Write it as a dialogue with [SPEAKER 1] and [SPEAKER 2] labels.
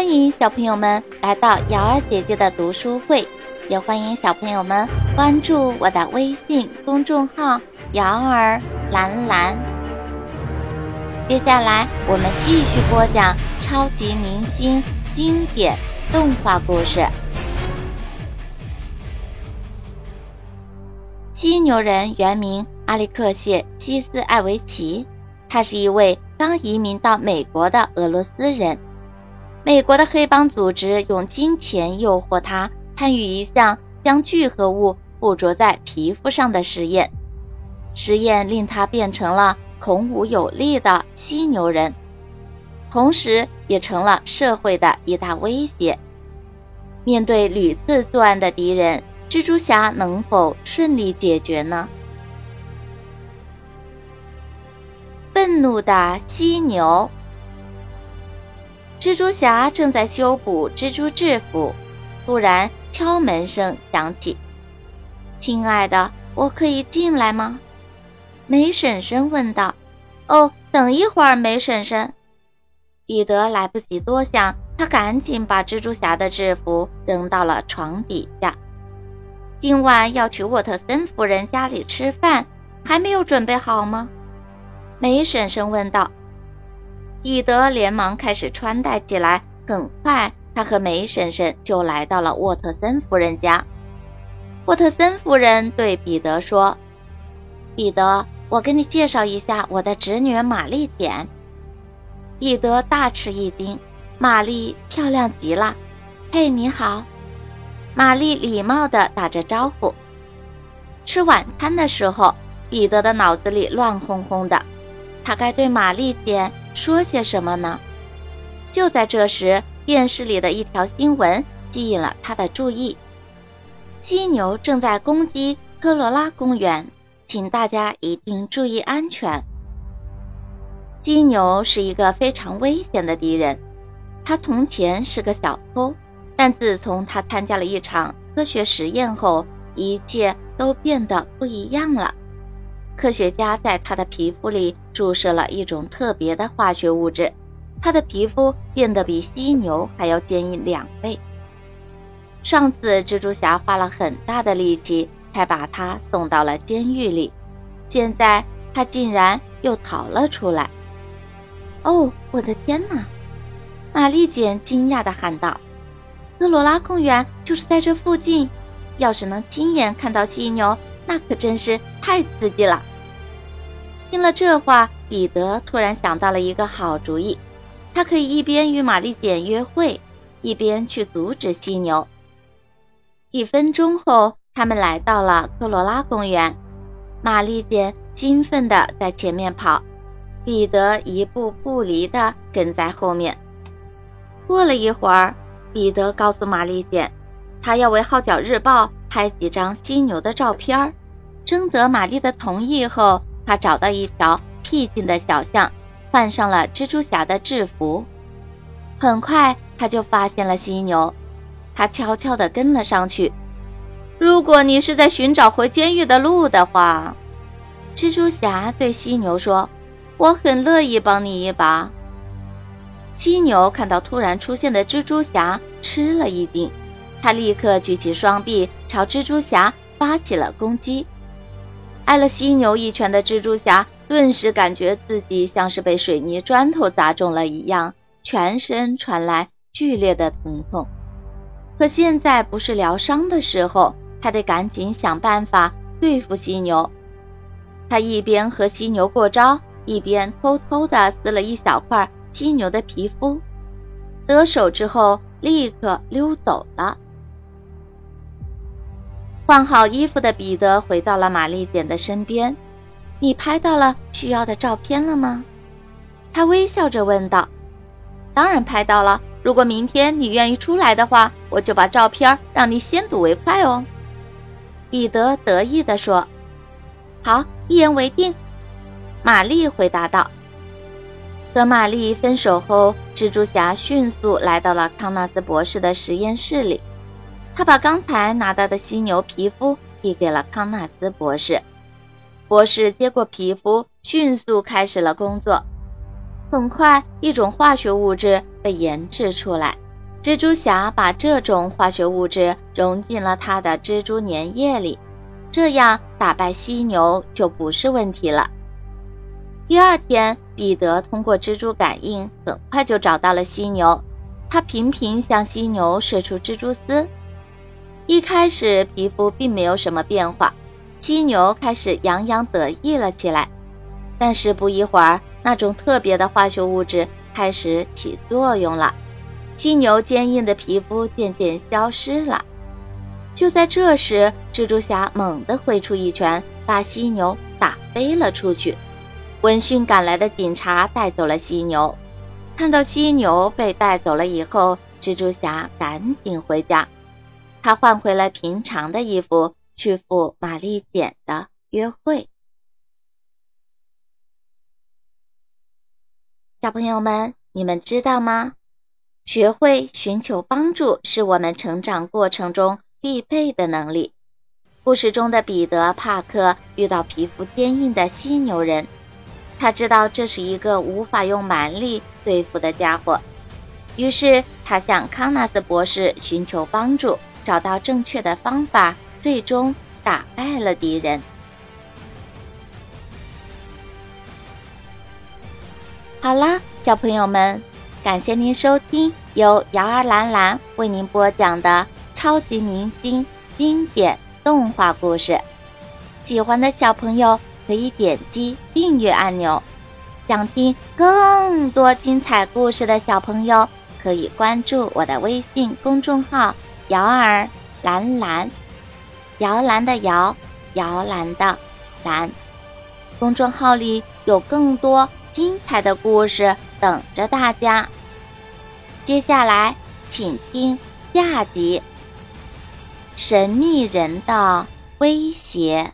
[SPEAKER 1] 欢迎小朋友们来到瑶儿姐姐的读书会，也欢迎小朋友们关注我的微信公众号“瑶儿蓝蓝”。接下来我们继续播讲超级明星经典动画故事。犀牛人原名阿历克谢·西斯艾维奇，他是一位刚移民到美国的俄罗斯人。美国的黑帮组织用金钱诱惑他参与一项将聚合物附着在皮肤上的实验，实验令他变成了孔武有力的犀牛人，同时也成了社会的一大威胁。面对屡次作案的敌人，蜘蛛侠能否顺利解决呢？愤怒的犀牛。蜘蛛侠正在修补蜘蛛制服，突然敲门声响起。“亲爱的，我可以进来吗？”梅婶婶问道。“哦，等一会儿，梅婶婶。”彼得来不及多想，他赶紧把蜘蛛侠的制服扔到了床底下。今晚要去沃特森夫人家里吃饭，还没有准备好吗？梅婶婶问道。彼得连忙开始穿戴起来。很快，他和梅婶婶就来到了沃特森夫人家。沃特森夫人对彼得说：“彼得，我给你介绍一下我的侄女玛丽简。”彼得大吃一惊：“玛丽漂亮极了！”“嘿，你好。”玛丽礼貌地打着招呼。吃晚餐的时候，彼得的脑子里乱哄哄的。他该对玛丽简说些什么呢？就在这时，电视里的一条新闻吸引了他的注意：犀牛正在攻击科罗拉公园，请大家一定注意安全。犀牛是一个非常危险的敌人。他从前是个小偷，但自从他参加了一场科学实验后，一切都变得不一样了。科学家在他的皮肤里注射了一种特别的化学物质，他的皮肤变得比犀牛还要坚硬两倍。上次蜘蛛侠花了很大的力气才把他送到了监狱里，现在他竟然又逃了出来！哦，我的天哪！玛丽简惊讶地喊道：“科罗拉公园就是在这附近，要是能亲眼看到犀牛，那可真是太刺激了！”听了这话，彼得突然想到了一个好主意，他可以一边与玛丽简约会，一边去阻止犀牛。几分钟后，他们来到了科罗拉公园，玛丽简兴奋地在前面跑，彼得一步不离地跟在后面。过了一会儿，彼得告诉玛丽简，他要为《号角日报》拍几张犀牛的照片，征得玛丽的同意后。他找到一条僻静的小巷，换上了蜘蛛侠的制服。很快，他就发现了犀牛。他悄悄地跟了上去。如果你是在寻找回监狱的路的话，蜘蛛侠对犀牛说：“我很乐意帮你一把。”犀牛看到突然出现的蜘蛛侠，吃了一惊。他立刻举起双臂，朝蜘蛛侠发起了攻击。挨了犀牛一拳的蜘蛛侠顿时感觉自己像是被水泥砖头砸中了一样，全身传来剧烈的疼痛。可现在不是疗伤的时候，他得赶紧想办法对付犀牛。他一边和犀牛过招，一边偷偷地撕了一小块犀牛的皮肤。得手之后，立刻溜走了。换好衣服的彼得回到了玛丽简的身边。“你拍到了需要的照片了吗？”他微笑着问道。“当然拍到了。如果明天你愿意出来的话，我就把照片让你先睹为快哦。”彼得得意地说。“好，一言为定。”玛丽回答道。和玛丽分手后，蜘蛛侠迅速来到了康纳斯博士的实验室里。他把刚才拿到的犀牛皮肤递给了康纳斯博士，博士接过皮肤，迅速开始了工作。很快，一种化学物质被研制出来，蜘蛛侠把这种化学物质融进了他的蜘蛛粘液里，这样打败犀牛就不是问题了。第二天，彼得通过蜘蛛感应，很快就找到了犀牛。他频频向犀牛射出蜘蛛丝。一开始，皮肤并没有什么变化，犀牛开始洋洋得意了起来。但是不一会儿，那种特别的化学物质开始起作用了。犀牛坚硬的皮肤渐渐消失了。就在这时，蜘蛛侠猛地挥出一拳，把犀牛打飞了出去。闻讯赶来的警察带走了犀牛。看到犀牛被带走了以后，蜘蛛侠赶紧回家。他换回了平常的衣服，去赴玛丽简的约会。小朋友们，你们知道吗？学会寻求帮助是我们成长过程中必备的能力。故事中的彼得·帕克遇到皮肤坚硬的犀牛人，他知道这是一个无法用蛮力对付的家伙，于是他向康纳斯博士寻求帮助，找到正确的方法，最终打败了敌人。好啦，小朋友们。感谢您收听由瑶儿兰兰为您播讲的超级明星经典动画故事。喜欢的小朋友可以点击订阅按钮，想听更多精彩故事的小朋友可以关注我的微信公众号“瑶儿蓝蓝”，摇篮的摇，摇篮的蓝。公众号里有更多精彩的故事。等着大家，接下来请听下集《神秘人的威胁》。